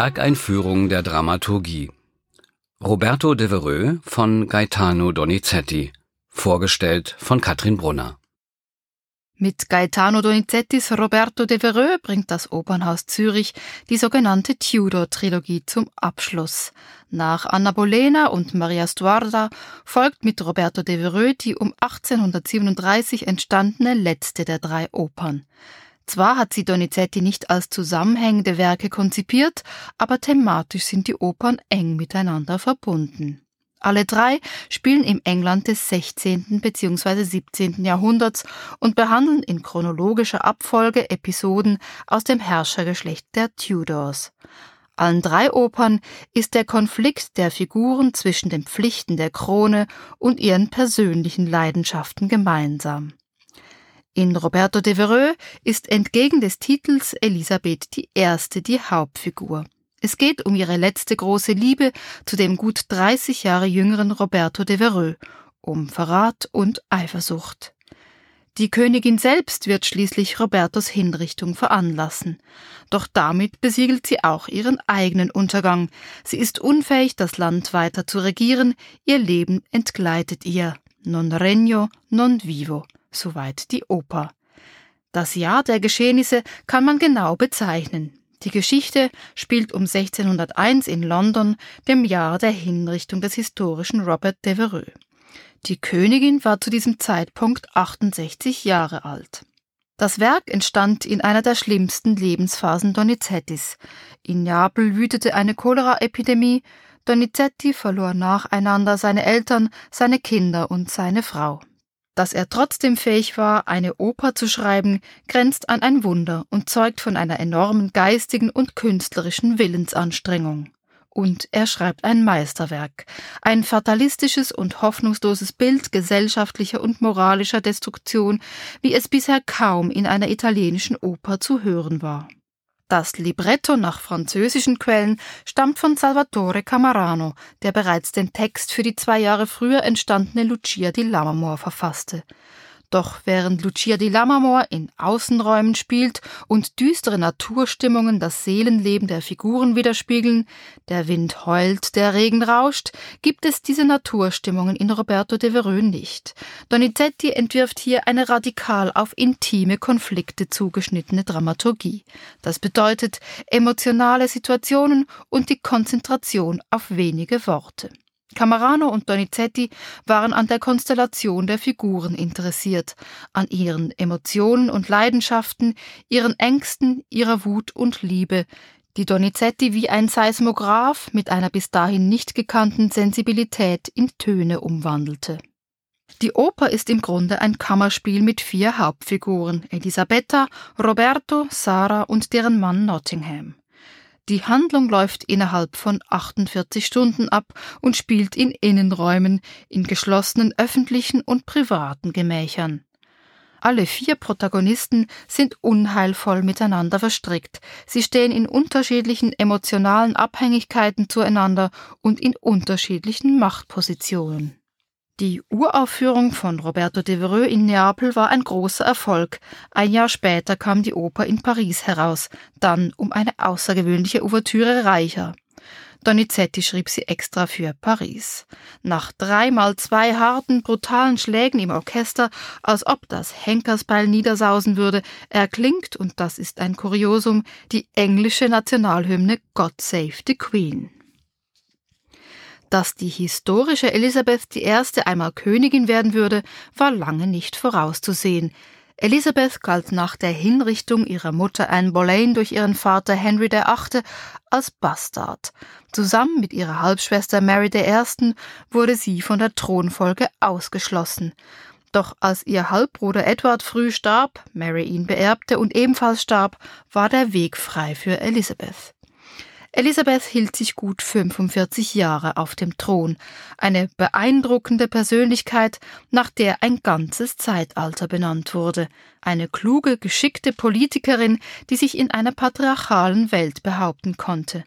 Werkeinführung der Dramaturgie Roberto Devereux von Gaetano Donizetti vorgestellt von Katrin Brunner mit Gaetano Donizettis Roberto Devereux bringt das Opernhaus Zürich die sogenannte Tudor-Trilogie zum Abschluss. Nach Anna Bolena und Maria Stuarda folgt mit Roberto Devereux die um 1837 entstandene letzte der drei Opern. Zwar hat sie Donizetti nicht als zusammenhängende Werke konzipiert, aber thematisch sind die Opern eng miteinander verbunden. Alle drei spielen im England des 16. bzw. 17. Jahrhunderts und behandeln in chronologischer Abfolge Episoden aus dem Herrschergeschlecht der Tudors. Allen drei Opern ist der Konflikt der Figuren zwischen den Pflichten der Krone und ihren persönlichen Leidenschaften gemeinsam. In Roberto Devereux ist entgegen des Titels Elisabeth I. die Hauptfigur. Es geht um ihre letzte große Liebe zu dem gut 30 Jahre jüngeren Roberto Devereux, um Verrat und Eifersucht. Die Königin selbst wird schließlich Robertos Hinrichtung veranlassen. Doch damit besiegelt sie auch ihren eigenen Untergang. Sie ist unfähig, das Land weiter zu regieren, ihr Leben entgleitet ihr. Non regno, non vivo. Soweit die Oper. Das Jahr der Geschehnisse kann man genau bezeichnen. Die Geschichte spielt um 1601 in London, dem Jahr der Hinrichtung des historischen Robert Devereux. Die Königin war zu diesem Zeitpunkt 68 Jahre alt. Das Werk entstand in einer der schlimmsten Lebensphasen Donizettis. In Neapel wütete eine Choleraepidemie. Donizetti verlor nacheinander seine Eltern, seine Kinder und seine Frau. Dass er trotzdem fähig war, eine Oper zu schreiben, grenzt an ein Wunder und zeugt von einer enormen geistigen und künstlerischen Willensanstrengung. Und er schreibt ein Meisterwerk, ein fatalistisches und hoffnungsloses Bild gesellschaftlicher und moralischer Destruktion, wie es bisher kaum in einer italienischen Oper zu hören war. Das Libretto nach französischen Quellen stammt von Salvatore Camarano, der bereits den Text für die zwei Jahre früher entstandene Lucia di Lammermoor verfasste. Doch während Lucia di Lammermoor in Außenräumen spielt und düstere Naturstimmungen das Seelenleben der Figuren widerspiegeln, der Wind heult, der Regen rauscht, gibt es diese Naturstimmungen in Roberto de Vereux nicht. Donizetti entwirft hier eine radikal auf intime Konflikte zugeschnittene Dramaturgie. Das bedeutet emotionale Situationen und die Konzentration auf wenige Worte. Camarano und Donizetti waren an der Konstellation der Figuren interessiert, an ihren Emotionen und Leidenschaften, ihren Ängsten, ihrer Wut und Liebe, die Donizetti wie ein Seismograph mit einer bis dahin nicht gekannten Sensibilität in Töne umwandelte. Die Oper ist im Grunde ein Kammerspiel mit vier Hauptfiguren Elisabetta, Roberto, Sarah und deren Mann Nottingham. Die Handlung läuft innerhalb von 48 Stunden ab und spielt in Innenräumen, in geschlossenen öffentlichen und privaten Gemächern. Alle vier Protagonisten sind unheilvoll miteinander verstrickt. Sie stehen in unterschiedlichen emotionalen Abhängigkeiten zueinander und in unterschiedlichen Machtpositionen. Die Uraufführung von Roberto Devereux in Neapel war ein großer Erfolg. Ein Jahr später kam die Oper in Paris heraus, dann um eine außergewöhnliche Ouvertüre reicher. Donizetti schrieb sie extra für Paris. Nach dreimal zwei harten, brutalen Schlägen im Orchester, als ob das Henkersbeil niedersausen würde, erklingt, und das ist ein Kuriosum, die englische Nationalhymne God Save the Queen. Dass die historische Elisabeth I. einmal Königin werden würde, war lange nicht vorauszusehen. Elisabeth galt nach der Hinrichtung ihrer Mutter Anne Boleyn durch ihren Vater Henry VIII. als Bastard. Zusammen mit ihrer Halbschwester Mary I. wurde sie von der Thronfolge ausgeschlossen. Doch als ihr Halbbruder Edward früh starb, Mary ihn beerbte und ebenfalls starb, war der Weg frei für Elisabeth. Elisabeth hielt sich gut 45 Jahre auf dem Thron, eine beeindruckende Persönlichkeit, nach der ein ganzes Zeitalter benannt wurde, eine kluge, geschickte Politikerin, die sich in einer patriarchalen Welt behaupten konnte.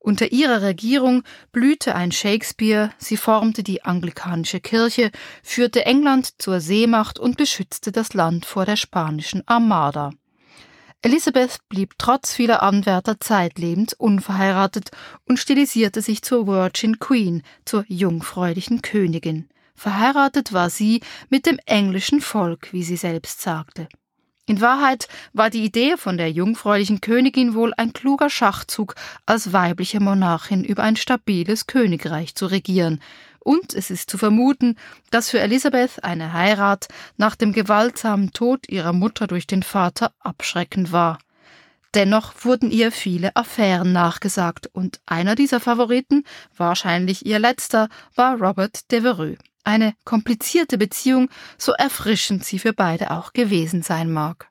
Unter ihrer Regierung blühte ein Shakespeare, sie formte die anglikanische Kirche, führte England zur Seemacht und beschützte das Land vor der spanischen Armada. Elisabeth blieb trotz vieler Anwärter zeitlebens unverheiratet und stilisierte sich zur Virgin Queen, zur jungfräulichen Königin. Verheiratet war sie mit dem englischen Volk, wie sie selbst sagte. In Wahrheit war die Idee von der jungfräulichen Königin wohl ein kluger Schachzug, als weibliche Monarchin über ein stabiles Königreich zu regieren, und es ist zu vermuten, dass für Elisabeth eine Heirat nach dem gewaltsamen Tod ihrer Mutter durch den Vater abschreckend war. Dennoch wurden ihr viele Affären nachgesagt, und einer dieser Favoriten, wahrscheinlich ihr letzter, war Robert Devereux. Eine komplizierte Beziehung, so erfrischend sie für beide auch gewesen sein mag.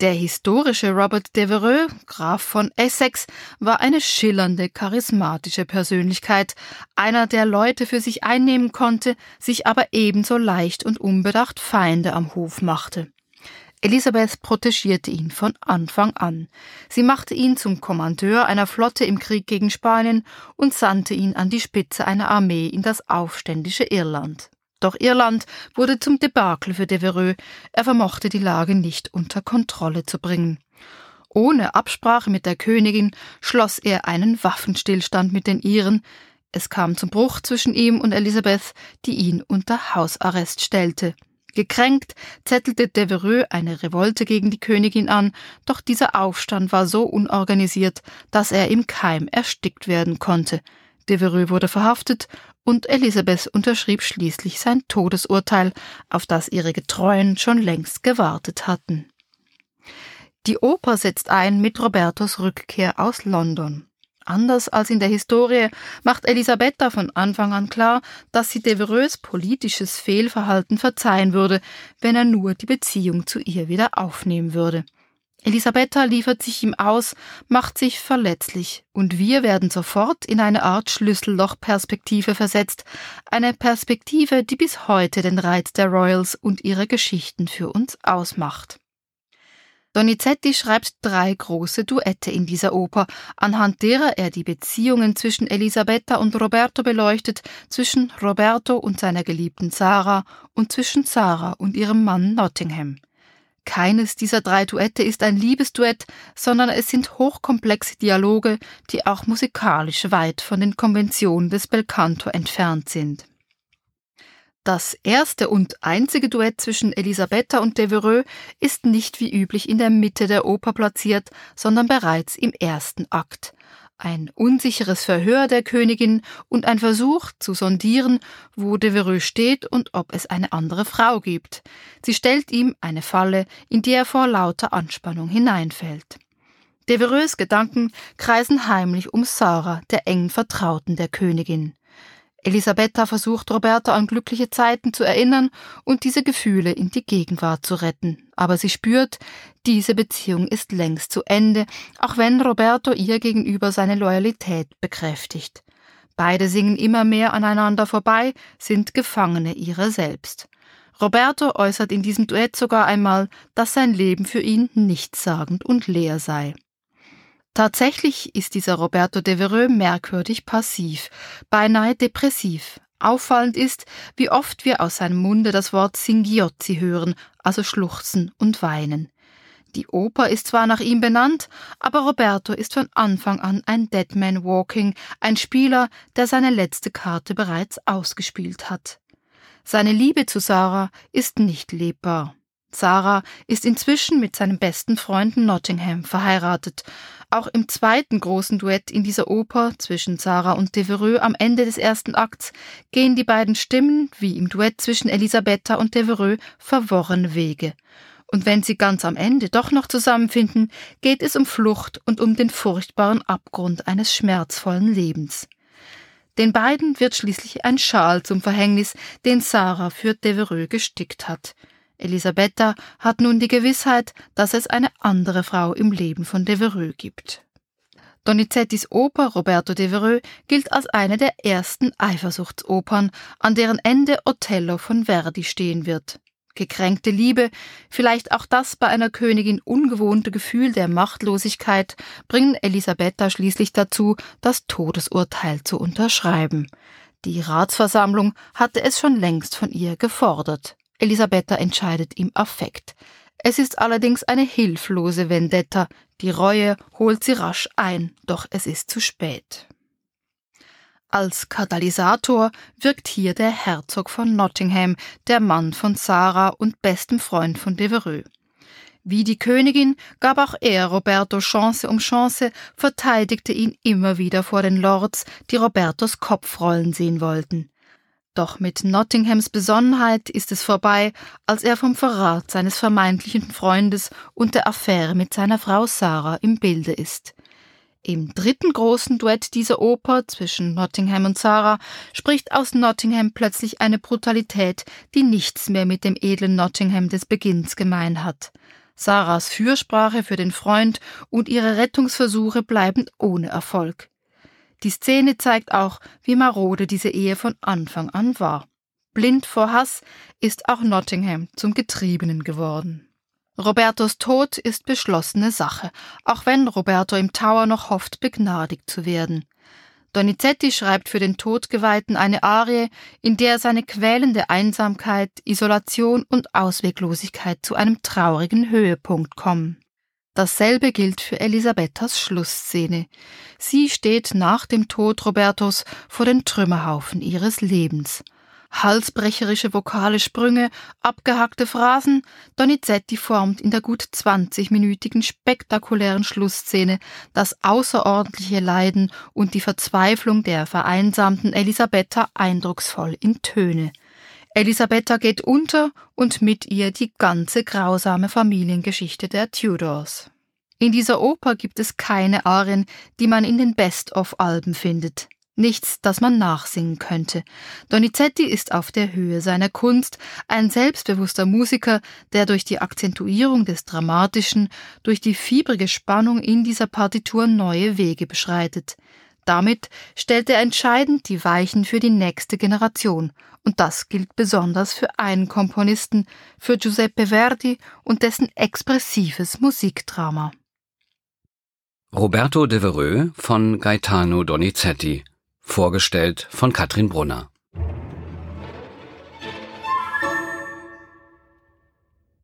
Der historische Robert Devereux, Graf von Essex, war eine schillernde, charismatische Persönlichkeit, einer, der Leute für sich einnehmen konnte, sich aber ebenso leicht und unbedacht Feinde am Hof machte. Elisabeth protegierte ihn von Anfang an. Sie machte ihn zum Kommandeur einer Flotte im Krieg gegen Spanien und sandte ihn an die Spitze einer Armee in das aufständische Irland. Doch Irland wurde zum Debakel für Devereux. Er vermochte die Lage nicht unter Kontrolle zu bringen. Ohne Absprache mit der Königin schloss er einen Waffenstillstand mit den Iren. Es kam zum Bruch zwischen ihm und Elisabeth, die ihn unter Hausarrest stellte. Gekränkt zettelte Devereux eine Revolte gegen die Königin an, doch dieser Aufstand war so unorganisiert, dass er im Keim erstickt werden konnte. Devereux wurde verhaftet und Elisabeth unterschrieb schließlich sein Todesurteil, auf das ihre Getreuen schon längst gewartet hatten. Die Oper setzt ein mit Robertos Rückkehr aus London. Anders als in der Historie macht Elisabetta von Anfang an klar, dass sie Devereux politisches Fehlverhalten verzeihen würde, wenn er nur die Beziehung zu ihr wieder aufnehmen würde. Elisabetta liefert sich ihm aus, macht sich verletzlich, und wir werden sofort in eine Art Schlüssellochperspektive versetzt, eine Perspektive, die bis heute den Reiz der Royals und ihre Geschichten für uns ausmacht. Donizetti schreibt drei große Duette in dieser Oper, anhand derer er die Beziehungen zwischen Elisabetta und Roberto beleuchtet, zwischen Roberto und seiner geliebten Sarah und zwischen Sarah und ihrem Mann Nottingham. Keines dieser drei Duette ist ein Liebesduett, sondern es sind hochkomplexe Dialoge, die auch musikalisch weit von den Konventionen des Belcanto entfernt sind. Das erste und einzige Duett zwischen Elisabetta und Devereux ist nicht wie üblich in der Mitte der Oper platziert, sondern bereits im ersten Akt ein unsicheres Verhör der Königin und ein Versuch zu sondieren, wo Devereux steht und ob es eine andere Frau gibt. Sie stellt ihm eine Falle, in die er vor lauter Anspannung hineinfällt. Devereux Gedanken kreisen heimlich um Sarah, der engen Vertrauten der Königin. Elisabetta versucht Roberta an glückliche Zeiten zu erinnern und diese Gefühle in die Gegenwart zu retten. Aber sie spürt, diese Beziehung ist längst zu Ende, auch wenn Roberto ihr gegenüber seine Loyalität bekräftigt. Beide singen immer mehr aneinander vorbei, sind Gefangene ihrer selbst. Roberto äußert in diesem Duett sogar einmal, dass sein Leben für ihn nichtssagend und leer sei. Tatsächlich ist dieser Roberto Devereux merkwürdig passiv, beinahe depressiv. Auffallend ist, wie oft wir aus seinem Munde das Wort Singhiozzi hören, also schluchzen und weinen. Die Oper ist zwar nach ihm benannt, aber Roberto ist von Anfang an ein Deadman Walking, ein Spieler, der seine letzte Karte bereits ausgespielt hat. Seine Liebe zu Sarah ist nicht lebbar. Sarah ist inzwischen mit seinem besten Freund Nottingham verheiratet, auch im zweiten großen Duett in dieser Oper zwischen Sarah und Devereux am Ende des ersten Akts gehen die beiden Stimmen, wie im Duett zwischen Elisabetta und Devereux, verworrene Wege. Und wenn sie ganz am Ende doch noch zusammenfinden, geht es um Flucht und um den furchtbaren Abgrund eines schmerzvollen Lebens. Den beiden wird schließlich ein Schal zum Verhängnis, den Sarah für Devereux gestickt hat. Elisabetta hat nun die Gewissheit, dass es eine andere Frau im Leben von Devereux gibt. Donizettis Oper Roberto Devereux gilt als eine der ersten Eifersuchtsopern, an deren Ende Othello von Verdi stehen wird. Gekränkte Liebe, vielleicht auch das bei einer Königin ungewohnte Gefühl der Machtlosigkeit, bringen Elisabetta schließlich dazu, das Todesurteil zu unterschreiben. Die Ratsversammlung hatte es schon längst von ihr gefordert. Elisabetta entscheidet im Affekt. Es ist allerdings eine hilflose Vendetta. Die Reue holt sie rasch ein, doch es ist zu spät. Als Katalysator wirkt hier der Herzog von Nottingham, der Mann von Sarah und bestem Freund von Devereux. Wie die Königin gab auch er Roberto Chance um Chance, verteidigte ihn immer wieder vor den Lords, die Robertos Kopf rollen sehen wollten. Doch mit Nottinghams Besonnenheit ist es vorbei, als er vom Verrat seines vermeintlichen Freundes und der Affäre mit seiner Frau Sarah im Bilde ist. Im dritten großen Duett dieser Oper zwischen Nottingham und Sarah spricht aus Nottingham plötzlich eine Brutalität, die nichts mehr mit dem edlen Nottingham des Beginns gemein hat. Sarahs Fürsprache für den Freund und ihre Rettungsversuche bleiben ohne Erfolg. Die Szene zeigt auch, wie marode diese Ehe von Anfang an war. Blind vor Hass ist auch Nottingham zum Getriebenen geworden. Robertos Tod ist beschlossene Sache, auch wenn Roberto im Tower noch hofft, begnadigt zu werden. Donizetti schreibt für den Todgeweihten eine Arie, in der seine quälende Einsamkeit, Isolation und Ausweglosigkeit zu einem traurigen Höhepunkt kommen. Dasselbe gilt für Elisabethas Schlussszene. Sie steht nach dem Tod Robertos vor den Trümmerhaufen ihres Lebens halsbrecherische vokale Sprünge, abgehackte Phrasen, Donizetti formt in der gut 20-minütigen spektakulären Schlussszene das außerordentliche Leiden und die Verzweiflung der vereinsamten Elisabetta eindrucksvoll in Töne. Elisabetta geht unter und mit ihr die ganze grausame Familiengeschichte der Tudors. In dieser Oper gibt es keine Arien, die man in den Best-of-Alben findet. Nichts, das man nachsingen könnte. Donizetti ist auf der Höhe seiner Kunst, ein selbstbewusster Musiker, der durch die Akzentuierung des Dramatischen, durch die fiebrige Spannung in dieser Partitur neue Wege beschreitet. Damit stellt er entscheidend die Weichen für die nächste Generation, und das gilt besonders für einen Komponisten, für Giuseppe Verdi und dessen expressives Musikdrama. Roberto Devereux von Gaetano Donizetti Vorgestellt von Katrin Brunner